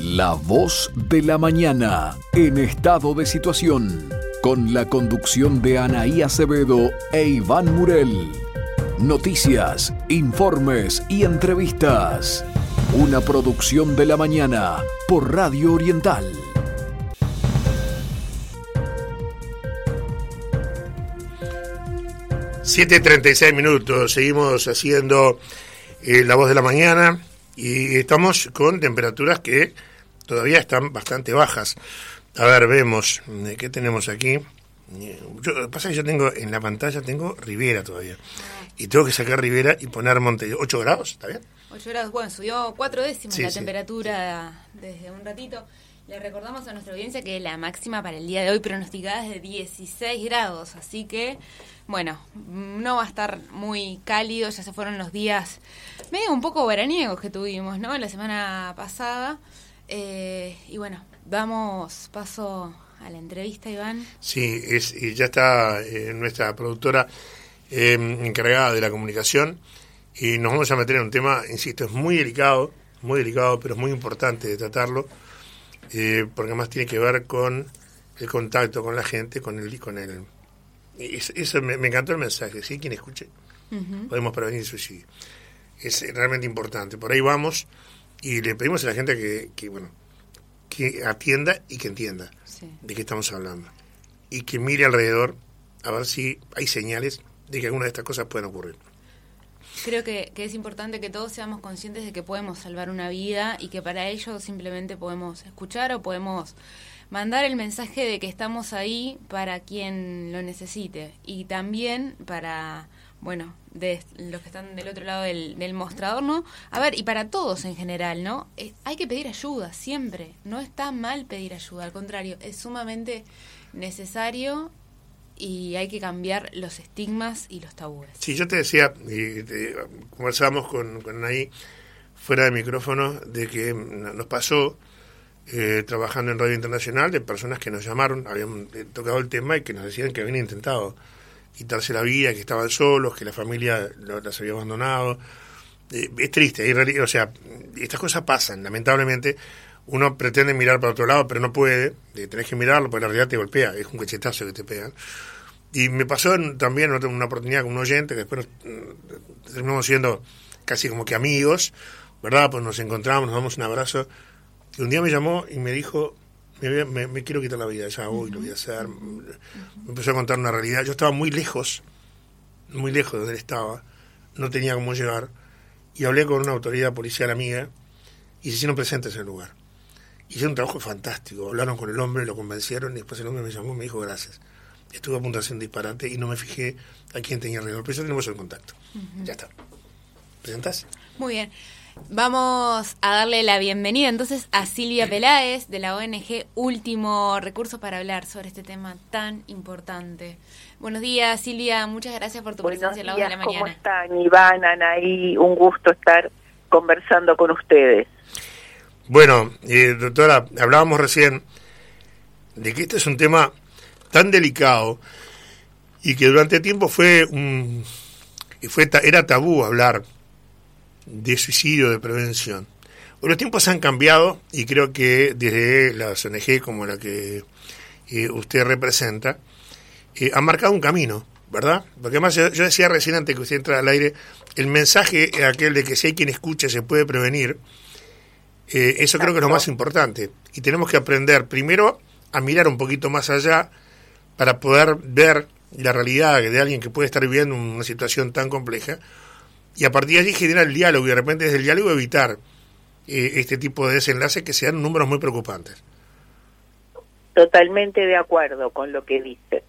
La voz de la mañana en estado de situación, con la conducción de Anaí Acevedo e Iván Murel. Noticias, informes y entrevistas. Una producción de la mañana por Radio Oriental. ...7.36 minutos... ...seguimos haciendo... Eh, ...la voz de la mañana... ...y estamos con temperaturas que... ...todavía están bastante bajas... ...a ver, vemos... Eh, ¿qué tenemos aquí? Yo, lo que pasa es que yo tengo... ...en la pantalla tengo Rivera todavía... ...y tengo que sacar Rivera y poner Monte... ¿8 grados? ¿Está bien? 8 grados, bueno, subió 4 décimas Sí, la sí. temperatura desde un ratito. Le recordamos a nuestra audiencia que la máxima para el día de hoy pronosticada es de 16 grados, así que, bueno, no va a estar muy cálido, ya se fueron los días medio un poco veraniegos que tuvimos, ¿no? La semana pasada. Eh, y bueno, damos paso a la entrevista, Iván. Sí, es, y ya está eh, nuestra productora eh, encargada de la comunicación y nos vamos a meter en un tema, insisto, es muy delicado, muy delicado, pero es muy importante de tratarlo, eh, porque además tiene que ver con el contacto con la gente, con el... Con el es- eso me, me encantó el mensaje, ¿sí? Quien escuche, podemos prevenir el suicidio. Es realmente importante. Por ahí vamos y le pedimos a la gente que, que bueno, que atienda y que entienda Sí. de qué estamos hablando. Y que mire alrededor a ver si hay señales de que alguna de estas cosas pueden ocurrir. Creo que, que es importante que todos seamos conscientes de que podemos salvar una vida y que para ello simplemente podemos escuchar o podemos mandar el mensaje de que estamos ahí para quien lo necesite y también para, bueno, de los que están del otro lado del, mostrador, ¿no? A ver, y para todos en general, ¿no? Eh, hay que pedir ayuda siempre, no está mal pedir ayuda, al contrario, es sumamente necesario y hay que cambiar los estigmas y los tabúes. Sí, yo te decía, y te- conversábamos con, con Anaí fuera de micrófono, de que mm, nos pasó eh, trabajando en Radio Internacional de personas que nos llamaron, habían eh, tocado el tema y que nos decían que habían intentado quitarse la vida, que estaban solos, que la familia las había abandonado. Eh, es triste, o sea, estas cosas pasan, lamentablemente. Uno pretende mirar para otro lado, pero no puede. Eh, tenés que mirarlo, porque la realidad te golpea, es un cachetazo que te pegan. Y me pasó en- también una oportunidad con un oyente, que después nos, mm, terminamos siendo casi como que amigos, ¿verdad? Pues nos encontramos, nos damos un abrazo. Y un día me llamó y me dijo, me, me- me quiero quitar la vida, ya hoy lo voy a hacer. Me empezó a contar una realidad. Yo estaba muy lejos, muy lejos de donde él estaba, no tenía cómo llegar. Y hablé con una autoridad policial amiga y se hicieron presentes en el lugar. Hicieron un trabajo fantástico. Hablaron con el hombre, lo convencieron y después el hombre me llamó y me dijo gracias. Estuve a punto de hacer un disparate y no me fijé a quién tenía alrededor. Pero ya tenemos el contacto. Ya está. ¿Presentás? Muy bien. Vamos a darle la bienvenida entonces a Silvia Peláez de la ONG Último Recurso para hablar sobre este tema tan importante. Buenos días, Silvia. Muchas gracias por tu Buenos presencia en la voz de la días, ¿cómo mañana. están? Iván, Anaí, un gusto estar conversando con ustedes. Bueno, eh, doctora, hablábamos recién de que este es un tema tan delicado y que durante tiempo fue un fue era tabú hablar de suicidio, de prevención. Los tiempos han cambiado y creo que desde las ONG como la que eh, usted representa, eh, han marcado un camino, ¿verdad? Porque además yo, yo decía recién antes que usted entra al aire, el mensaje es aquel de que si hay quien escucha se puede prevenir, eh, eso creo que es lo más importante. Y tenemos que aprender primero a mirar un poquito más allá para poder ver la realidad de alguien que puede estar viviendo una situación tan compleja y a partir de allí generar el diálogo y de repente desde el diálogo evitar eh, este tipo de desenlaces que sean números muy preocupantes. Totalmente de acuerdo con lo que dice.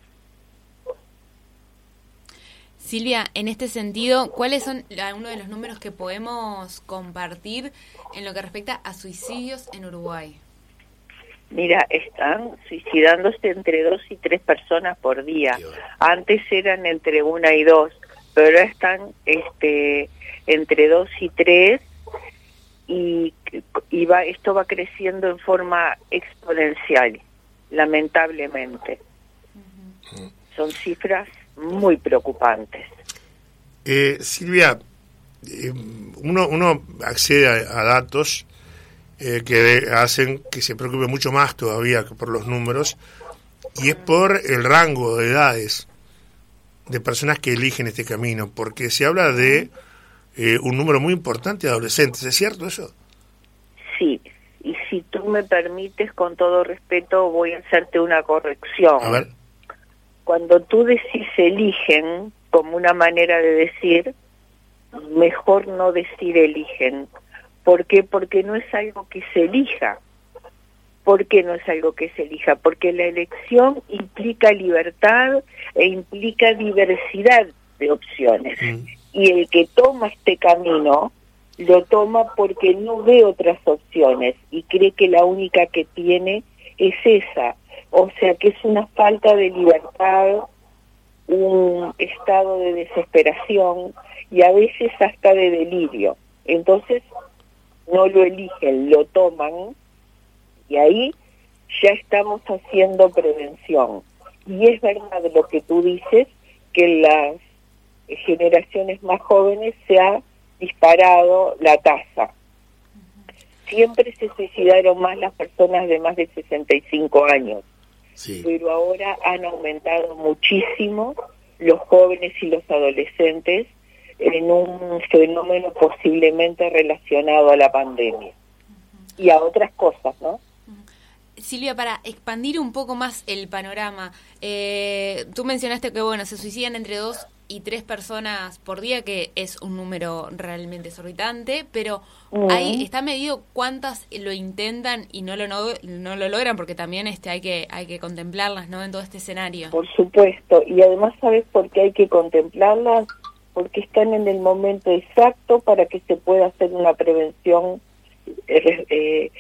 Silvia, en este sentido, ¿cuáles son algunos de los números que podemos compartir en lo que respecta a suicidios en Uruguay? Mira, están suicidándose entre dos y tres personas por día. Antes eran entre una y dos, pero ahora están este, entre dos y tres y, y va, esto va creciendo en forma exponencial, lamentablemente. Son cifras muy preocupantes. Eh, Silvia, eh, uno, uno accede a, a datos eh, que hacen que se preocupe mucho más todavía que por los números, y es por el rango de edades de personas que eligen este camino, porque se habla de eh, un número muy importante de adolescentes, ¿es cierto eso? Sí, y si tú me permites, con todo respeto, voy a hacerte una corrección. A ver. Cuando tú decís eligen, como una manera de decir, mejor no decir eligen. ¿Por qué? Porque no es algo que se elija. ¿Por qué no es algo que se elija? Porque la elección implica libertad e implica diversidad de opciones. Mm. Y el que toma este camino lo toma porque no ve otras opciones y cree que la única que tiene es esa. O sea que es una falta de libertad, un estado de desesperación y a veces hasta de delirio. Entonces no lo eligen, lo toman y ahí ya estamos haciendo prevención. Y es verdad lo que tú dices, que las generaciones más jóvenes se ha disparado la tasa. Siempre se suicidaron más las personas de más de 65 años, Sí. pero ahora han aumentado muchísimo los jóvenes y los adolescentes en un fenómeno posiblemente relacionado a la pandemia y a otras cosas, ¿no? Silvia, para expandir un poco más el panorama, eh, tú mencionaste que bueno se suicidan entre dos y tres personas por día, que es un número realmente exorbitante, pero Mm. ahí está medido cuántas lo intentan y no lo no, no lo logran, porque también este hay que hay que contemplarlas, ¿no? En todo este escenario. Por supuesto, y además sabes por qué hay que contemplarlas, porque están en el momento exacto para que se pueda hacer una prevención eh, eh,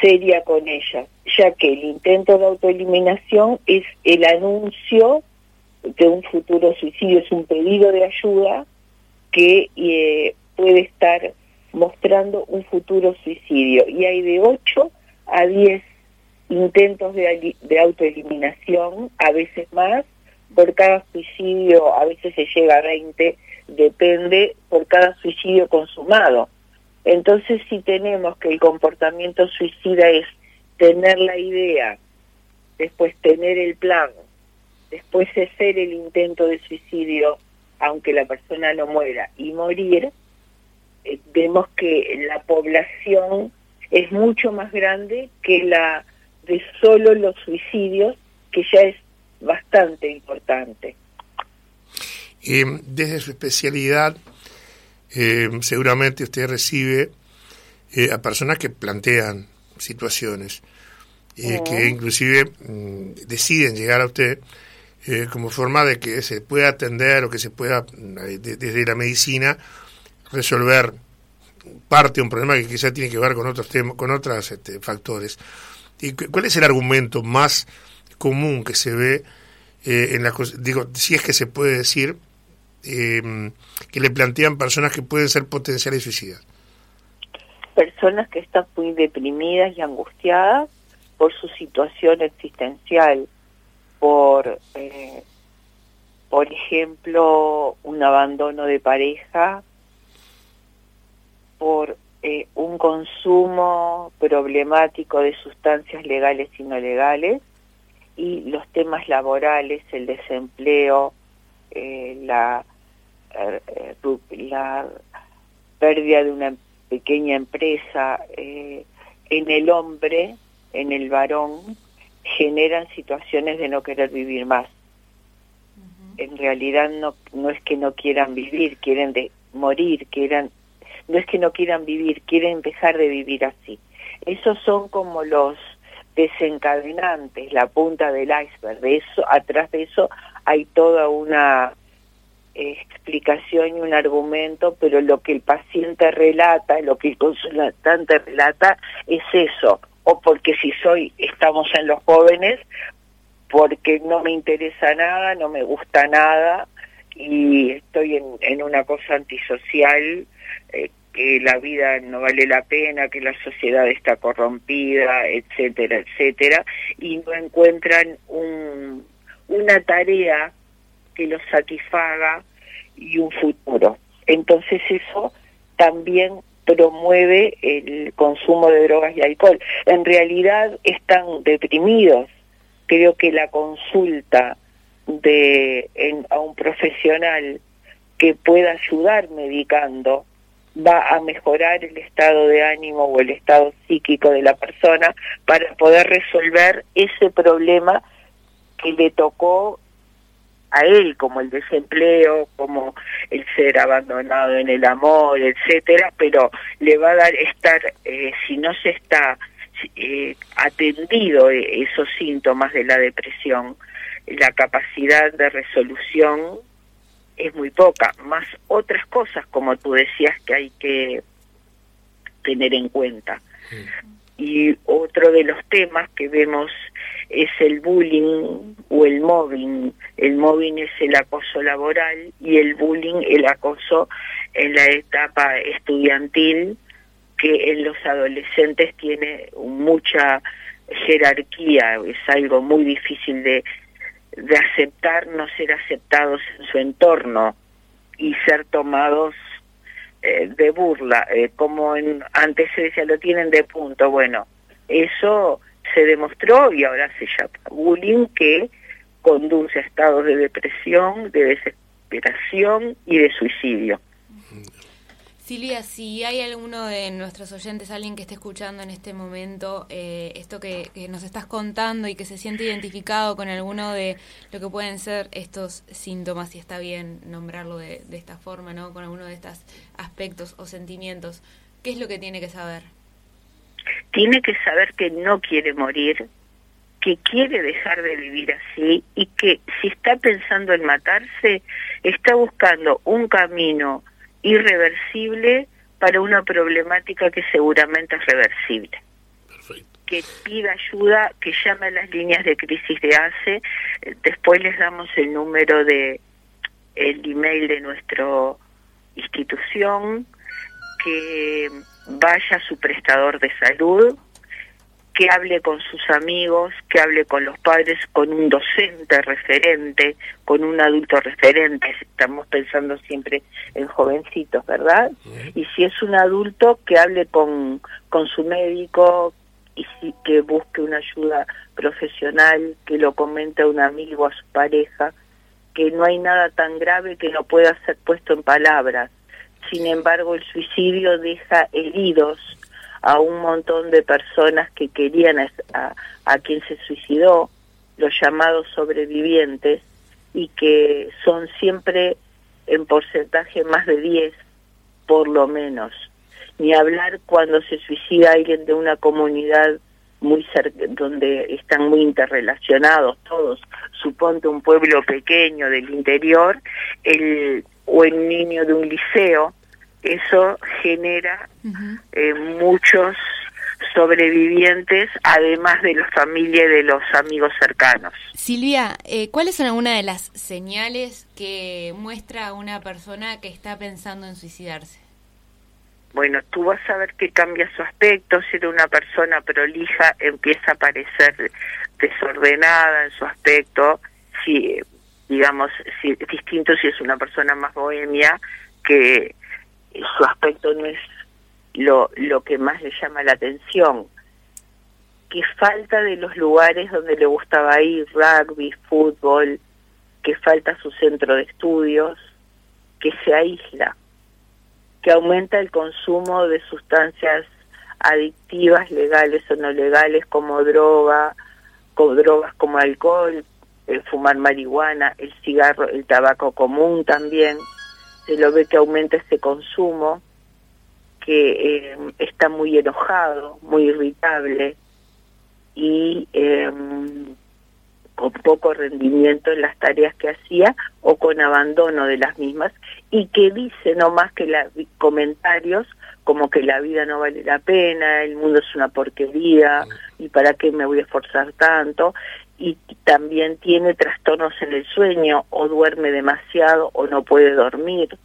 seria con ellas, ya que el intento de autoeliminación es el anuncio de un futuro suicidio, es un pedido de ayuda que eh, puede estar mostrando un futuro suicidio. Y hay de 8 a 10 intentos de, de autoeliminación, a veces más, por cada suicidio, a veces se llega a 20, depende por cada suicidio consumado. Entonces, si tenemos que el comportamiento suicida es tener la idea, después tener el plan, después hacer el intento de suicidio, aunque la persona no muera, y morir, eh, vemos que la población es mucho más grande que la de solo los suicidios, que ya es bastante importante. Eh, desde su especialidad, eh, seguramente usted recibe eh, a personas que plantean situaciones, eh, que inclusive mm, deciden llegar a usted eh, como forma de que se pueda atender o que se pueda, mm, de- desde la medicina, resolver parte de un problema que quizá tiene que ver con otros temas, con otros este, factores. ¿Y cu- cuál es el argumento más común que se ve eh, en la cos- digo, si es que se puede decir eh, que le plantean personas que pueden ser potenciales suicidas? Personas que están muy deprimidas y angustiadas por su situación existencial, por, eh, por ejemplo, un abandono de pareja, por eh, un consumo problemático de sustancias legales y no legales, y los temas laborales, el desempleo, eh, la, eh, la pérdida de una pequeña empresa eh, en el hombre, en el varón, generan situaciones de no querer vivir más. En realidad no, no es que no quieran vivir, quieren de morir, quieran, no es que no quieran vivir, quieren dejar de vivir así. Esos son como los desencadenantes, la punta del iceberg. De eso, atrás de eso hay toda una explicación y un argumento, pero lo que el paciente relata, lo que el consultante relata es eso, o porque si soy, estamos en los jóvenes, porque no me interesa nada, no me gusta nada y estoy en, una cosa antisocial, eh, que la vida no vale la pena, que la sociedad está corrompida, etcétera, etcétera, y no encuentran un, una tarea que los satisfaga y un futuro. Entonces eso también promueve el consumo de drogas y alcohol. En realidad están deprimidos. Creo que la consulta de a un profesional que pueda ayudar medicando va a mejorar el estado de ánimo o el estado psíquico de la persona para poder resolver ese problema que le tocó a él, como el desempleo, como el ser abandonado en el amor, etcétera, pero le va a dar estar, eh, si no se está eh, atendido esos síntomas de la depresión, la capacidad de resolución es muy poca, más otras cosas, como tú decías, que hay que tener en cuenta. Y otro de los temas que vemos es el bullying o el mobbing. El mobbing es el acoso laboral y el bullying el acoso en la etapa estudiantil que en los adolescentes tiene mucha jerarquía, es algo muy difícil de, de aceptar, no ser aceptados en su entorno y ser tomados eh, de burla, eh, como en, antes se decía, lo tienen de punto. Bueno, eso se demostró y ahora se llama bullying que conduce a estados de depresión, de desesperación y de suicidio. Silvia, si hay alguno de nuestros oyentes, alguien que esté escuchando en este momento eh, esto que, nos estás contando y que se siente identificado con alguno de lo que pueden ser estos síntomas, si está bien nombrarlo de, de esta forma, ¿no? Con alguno de estos aspectos o sentimientos, ¿qué es lo que tiene que saber? Tiene que saber que no quiere morir, que quiere dejar de vivir así y que si está pensando en matarse, está buscando un camino irreversible para una problemática que seguramente es reversible. Que pida ayuda, que llame a las líneas de crisis de ACE, después les damos el número de el email de nuestra institución, que vaya a su prestador de salud, que hable con sus amigos, que hable con los padres, con un docente referente, con un adulto referente. Estamos pensando siempre en jovencitos, ¿verdad? Y si es un adulto, que hable con, con su médico y si, que busque una ayuda profesional, que lo comente a un amigo, a su pareja, que no hay nada tan grave que no pueda ser puesto en palabras. Sin embargo, el suicidio deja heridos a un montón de personas que querían a, a quien se suicidó, los llamados sobrevivientes, y que son siempre en porcentaje más de 10, por lo menos. Ni hablar cuando se suicida alguien de una comunidad muy donde están muy interrelacionados todos. Suponte un pueblo pequeño del interior, el o el niño de un liceo eso genera eh, muchos sobrevivientes, además de la familia y de los amigos cercanos. Silvia, eh, ¿cuáles son algunas de las señales que muestra a una persona que está pensando en suicidarse? Bueno, tú vas a ver que cambia su aspecto, si era una persona prolija, empieza a parecer desordenada en su aspecto, si, digamos, si, distinto si es una persona más bohemia, que su aspecto no es lo, lo que más le llama la atención, que falta de los lugares donde le gustaba ir, rugby, fútbol, que falta su centro de estudios, que se aísla, que aumenta el consumo de sustancias adictivas, legales o no legales, como droga, como drogas como alcohol, el fumar marihuana, el cigarro, el tabaco común también se lo ve que aumenta ese consumo, que eh, está muy enojado, muy irritable y em, con poco rendimiento en las tareas que hacía o con abandono de las mismas y que dice no más que comentarios como que la vida no vale la pena, el mundo es una porquería y para qué me voy a esforzar tanto y también tiene trastornos en el sueño o duerme demasiado o no puede dormir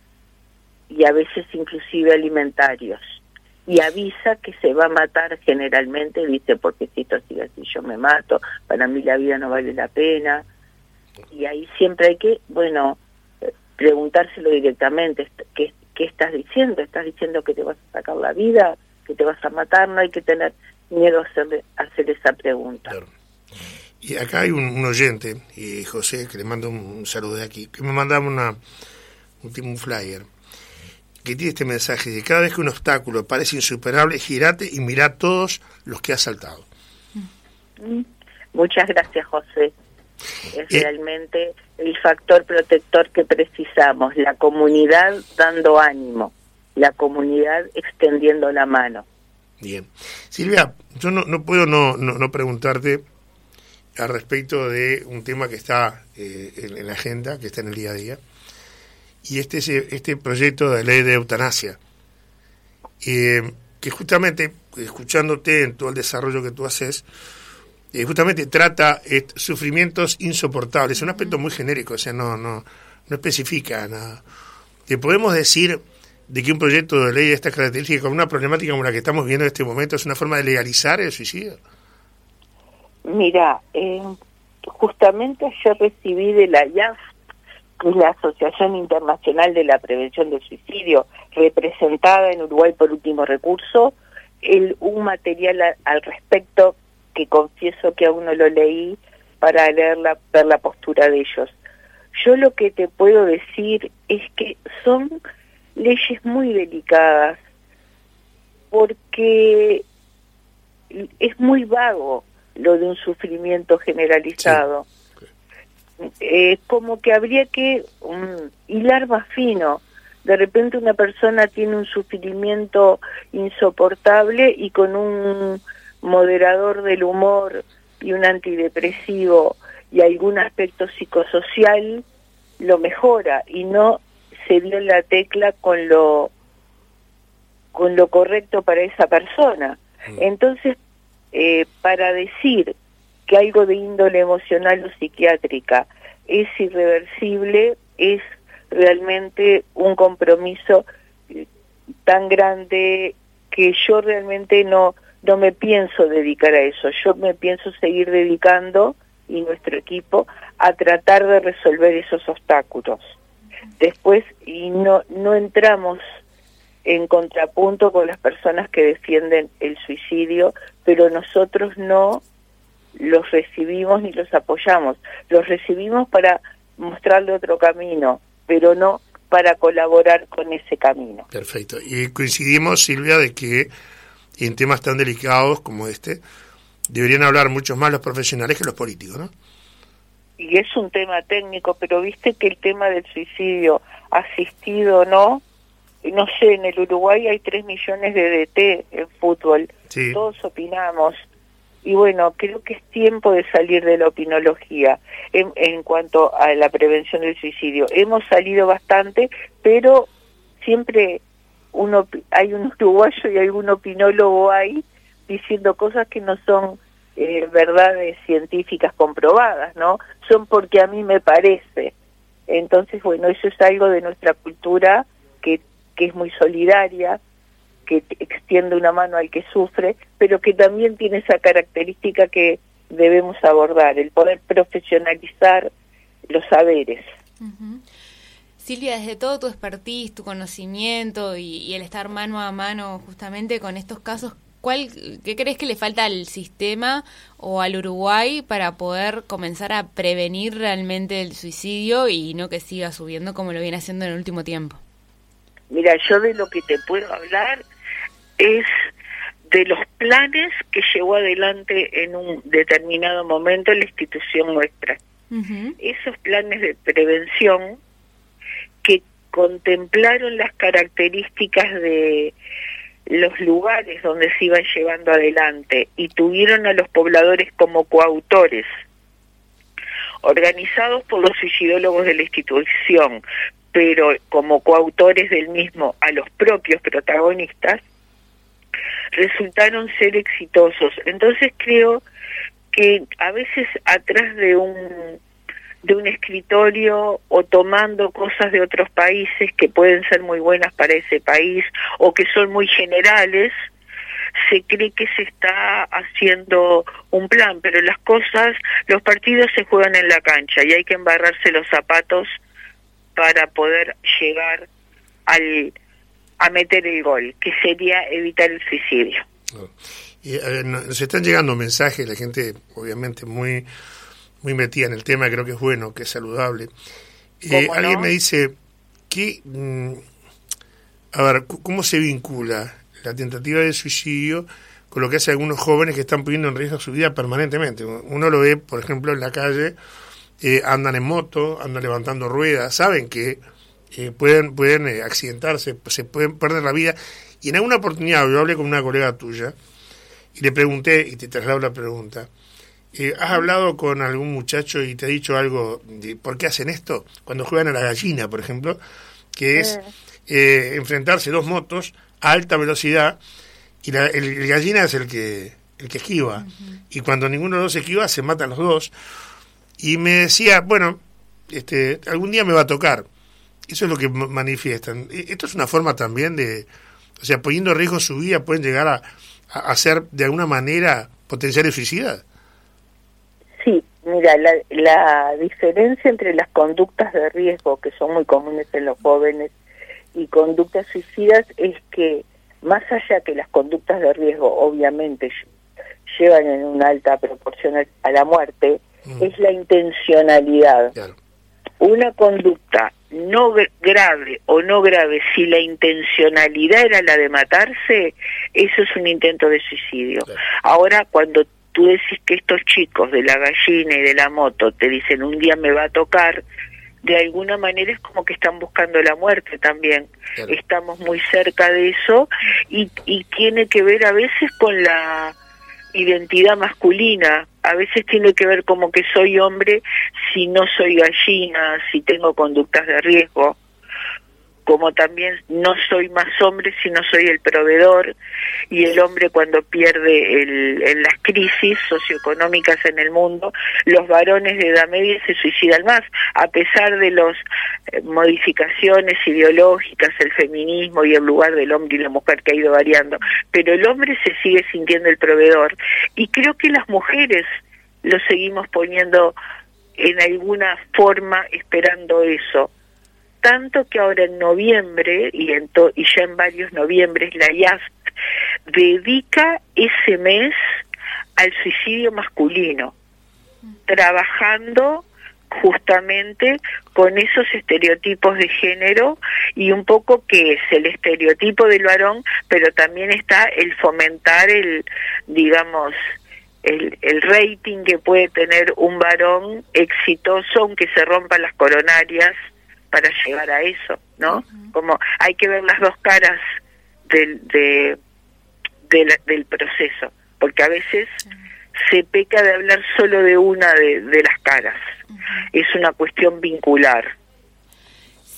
y a veces inclusive alimentarios y avisa que se va a matar generalmente, dice, porque si esto sigue así yo me mato, para mí la vida no vale la pena. Y ahí siempre hay que, bueno, preguntárselo directamente, ¿qué, ¿qué estás diciendo? ¿Estás diciendo que te vas a sacar la vida? ¿Que te vas a matar? No hay que tener miedo a hacer, hacer esa pregunta. Y acá hay un, oyente, y José, que le mando un, saludo de aquí, que me mandaba una, un, flyer, que tiene este mensaje de cada vez que un obstáculo parece insuperable, girate y mira todos los que has saltado. Mm. Muchas gracias, José. Es eh, realmente el factor protector que precisamos, la comunidad dando ánimo, la comunidad extendiendo la mano. Bien. Silvia, yo no, no puedo no, no, preguntarte al respecto de un tema que está eh, en, la agenda, que está en el día a día, y este, este proyecto de ley de eutanasia, eh, que justamente, escuchándote en todo el desarrollo que tú haces, eh, justamente trata sufrimientos insoportables, es un aspecto muy genérico, o sea, no, no, no especifica nada. ¿Te podemos decir de que un proyecto de ley de estas características, con una problemática como la que estamos viendo en este momento, es una forma de legalizar el suicidio? Mira, eh, justamente ayer recibí de la IAF, que es la Asociación Internacional de la Prevención del Suicidio, representada en Uruguay por último recurso, un material al respecto que confieso que aún no lo leí para leer ver la postura de ellos. Yo lo que te puedo decir es que son leyes muy delicadas porque es muy vago lo de un sufrimiento generalizado. Es como que habría que hilar más fino. De repente una persona tiene un sufrimiento insoportable y con un moderador del humor y un antidepresivo y algún aspecto psicosocial lo mejora y no se dio la tecla con lo con lo correcto para esa persona. Mm. Entonces, eh, para decir que algo de índole emocional o psiquiátrica es irreversible, es realmente un compromiso eh, tan grande que yo realmente no no me pienso dedicar a eso, yo me pienso seguir dedicando y nuestro equipo a tratar de resolver esos obstáculos. Después, y no, no entramos en contrapunto con las personas que defienden el suicidio, pero nosotros no los recibimos ni los apoyamos. Los recibimos para mostrarle otro camino, pero no para colaborar con ese camino. Perfecto. Y coincidimos, Silvia, de que en temas tan delicados como este, deberían hablar muchos más los profesionales que los políticos, ¿no? Y es un tema técnico, pero viste que el tema del suicidio asistido no, no sé, en el Uruguay hay 3 millones de DT en fútbol, todos opinamos, y bueno, creo que es tiempo de salir de la opinología en, en cuanto a la prevención del suicidio. Hemos salido bastante, pero siempre uno hay un uruguayo y algún opinólogo ahí diciendo cosas que no son eh, verdades científicas comprobadas, ¿no? Son porque a mí me parece. Entonces, bueno, eso es algo de nuestra cultura que, es muy solidaria, que extiende una mano al que sufre, pero que también tiene esa característica que debemos abordar, el poder profesionalizar los saberes. Silvia, desde todo tu expertise, tu conocimiento y, el estar mano a mano justamente con estos casos, ¿cuál, ¿qué crees que le falta al sistema o al Uruguay para poder comenzar a prevenir realmente el suicidio y no que siga subiendo como lo viene haciendo en el último tiempo? Mira, yo de lo que te puedo hablar es de los planes que llevó adelante en un determinado momento la institución nuestra. Esos planes de prevención que contemplaron las características de los lugares donde se iban llevando adelante y tuvieron a los pobladores como coautores, organizados por los suicidólogos de la institución, pero como coautores del mismo a los propios protagonistas, resultaron ser exitosos. Entonces creo que a veces atrás de un de un escritorio o tomando cosas de otros países que pueden ser muy buenas para ese país o que son muy generales, se cree que se está haciendo un plan, pero las cosas, los partidos se juegan en la cancha y hay que embarrarse los zapatos para poder llegar al, a meter el gol, que sería evitar el suicidio. Y, nos están llegando mensajes, la gente obviamente muy muy metida en el tema, creo que es bueno, que es saludable. Eh, alguien me dice, que, mm, a ver, ¿cómo se vincula la tentativa de suicidio con lo que hace algunos jóvenes que están poniendo en riesgo su vida permanentemente? Uno lo ve, por ejemplo, en la calle, eh, andan en moto, andan levantando ruedas, saben que eh, pueden, pueden accidentarse, se pueden perder la vida. Y en alguna oportunidad yo hablé con una colega tuya y le pregunté, y te traslado la pregunta, eh, ¿Has hablado con algún muchacho y te ha dicho algo de por qué hacen esto? Cuando juegan a la gallina, por ejemplo, que es eh, enfrentarse dos motos a alta velocidad y la, el, gallina es el que, el que esquiva. Y cuando ninguno de los dos esquiva, se matan los dos. Y me decía, bueno, este, algún día me va a tocar. Eso es lo que manifiestan. E, esto es una forma también de, o sea, poniendo en riesgo su vida, pueden llegar a, ser de alguna manera potenciales suicidas. Mira, la, la diferencia entre las conductas de riesgo, que son muy comunes en los jóvenes, y conductas suicidas es que, más allá que las conductas de riesgo obviamente llevan en una alta proporción a la muerte, mm. es la intencionalidad. Una conducta no grave o no grave, si la intencionalidad era la de matarse, eso es un intento de suicidio. Ahora, cuando tú decís que estos chicos de la gallina y de la moto te dicen un día me va a tocar, de alguna manera es como que están buscando la muerte también. Estamos muy cerca de eso y, y tiene que ver a veces con la identidad masculina. A veces tiene que ver como que soy hombre si no soy gallina, si tengo conductas de riesgo como también no soy más hombre si no soy el proveedor y el hombre cuando pierde en las crisis socioeconómicas en el mundo, los varones de edad media se suicidan más, a pesar de las eh, modificaciones ideológicas, el feminismo y el lugar del hombre y la mujer que ha ido variando, pero el hombre se sigue sintiendo el proveedor y creo que las mujeres lo seguimos poniendo en alguna forma esperando eso tanto que ahora en noviembre y, en y ya en varios noviembres la IASP dedica ese mes al suicidio masculino, trabajando justamente con esos estereotipos de género y un poco que es el estereotipo del varón, pero también está el fomentar el, digamos, el, el rating que puede tener un varón exitoso aunque se rompan las coronarias para llegar a eso, ¿no? Como hay que ver las dos caras del, de, del proceso, porque a veces se peca de hablar solo de una de, las caras. Es una cuestión vincular.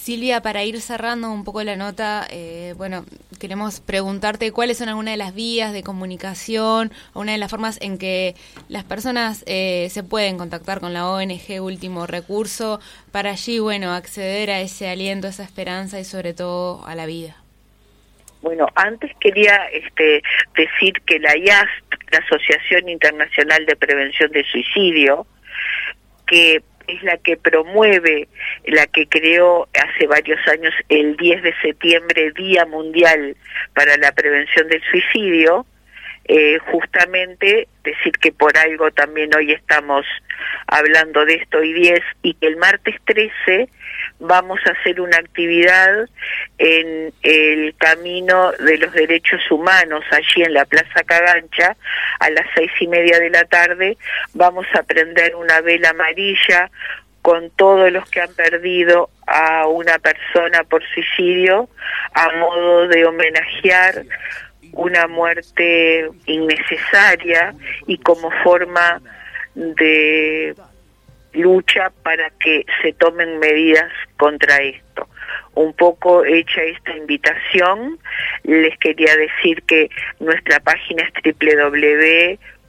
Silvia, para ir cerrando un poco la nota, eh, bueno, queremos preguntarte cuáles son algunas de las vías de comunicación una de las formas en que las personas eh, se pueden contactar con la ONG Último Recurso para allí, bueno, acceder a ese aliento, a esa esperanza y sobre todo a la vida. Bueno, antes quería este, decir que la IASP, la Asociación Internacional de Prevención de Suicidio, que es la que promueve, la que creó hace varios años el 10 de septiembre Día Mundial para la Prevención del Suicidio, eh, justamente decir que por algo también hoy estamos hablando de esto y 10 y que el martes 13 vamos a hacer una actividad en el camino de los derechos humanos allí en la Plaza Cagancha a las seis y media de la tarde. Vamos a prender una vela amarilla con todos los que han perdido a una persona por suicidio a modo de homenajear una muerte innecesaria y como forma de lucha para que se tomen medidas contra esto. Un poco hecha esta invitación, les quería decir que nuestra página es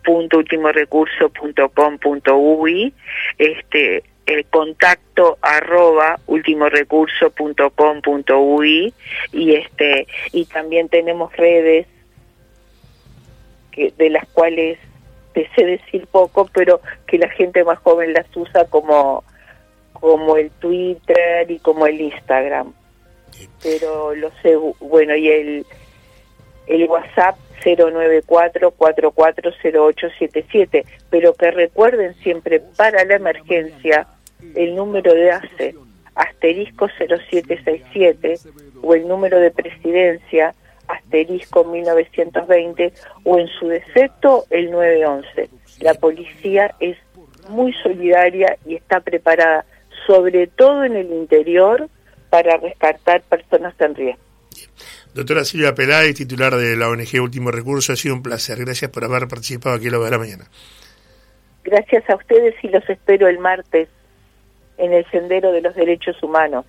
www.ultimorecurso.com.uy, este el contacto arroba ultimorecurso.com.uy y este y también tenemos redes que, de las cuales te sé decir poco pero que la gente más joven las usa como como el Twitter y como el Instagram. Pero lo sé, bueno, y el, el WhatsApp 094-440877, pero que recuerden siempre para la emergencia el número de ACE, asterisco 0767, o el número de presidencia, asterisco 1920, o en su defecto el 911. La policía es muy solidaria y está preparada, sobre todo en el interior, para rescatar personas en riesgo. Doctora Silvia Peláez, titular de la ONG Último Recurso, ha sido un placer. Gracias por haber participado aquí en lo de la mañana. Gracias a ustedes y los espero el martes en el Sendero de los Derechos Humanos.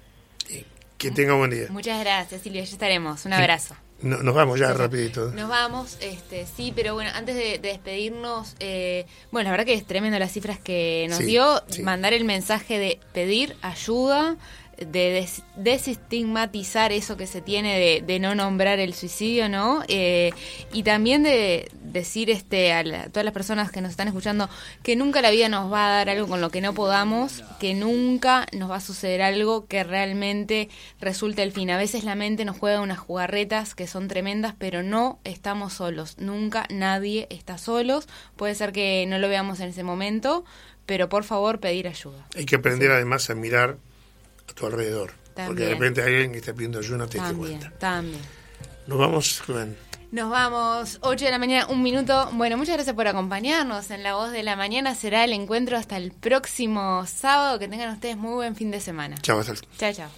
Que tenga buen día. Muchas gracias, Silvia. Ya estaremos. Un abrazo. Nos vamos ya rapidito. Nos vamos, este, sí, pero bueno, antes de, despedirnos, eh, bueno, la verdad que es tremendo las cifras que nos dio, mandar el mensaje de pedir ayuda, de desestigmatizar eso que se tiene de, no nombrar el suicidio, ¿no? Eh, y también de decir este a, todas las personas que nos están escuchando que nunca la vida nos va a dar algo con lo que no podamos, que nunca nos va a suceder algo que realmente resulte el fin. A veces la mente nos juega unas jugarretas que son tremendas, pero no estamos solos. Nunca nadie está solos. Puede ser que no lo veamos en ese momento, pero por favor pedir ayuda. Hay que aprender además a mirar a tu alrededor. Porque de repente alguien que está pidiendo ayuda, no te das cuenta. También. Nos vamos, Juan. Nos vamos, 8 de la mañana, un minuto. Bueno, muchas gracias por acompañarnos en La Voz de la Mañana. Será el encuentro hasta el próximo sábado. Que tengan ustedes muy buen fin de semana. Chao, Chao, chao.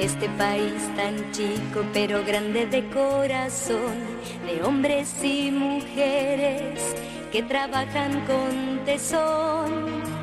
Este país tan chico pero grande de corazón, de hombres y mujeres que trabajan con tesón.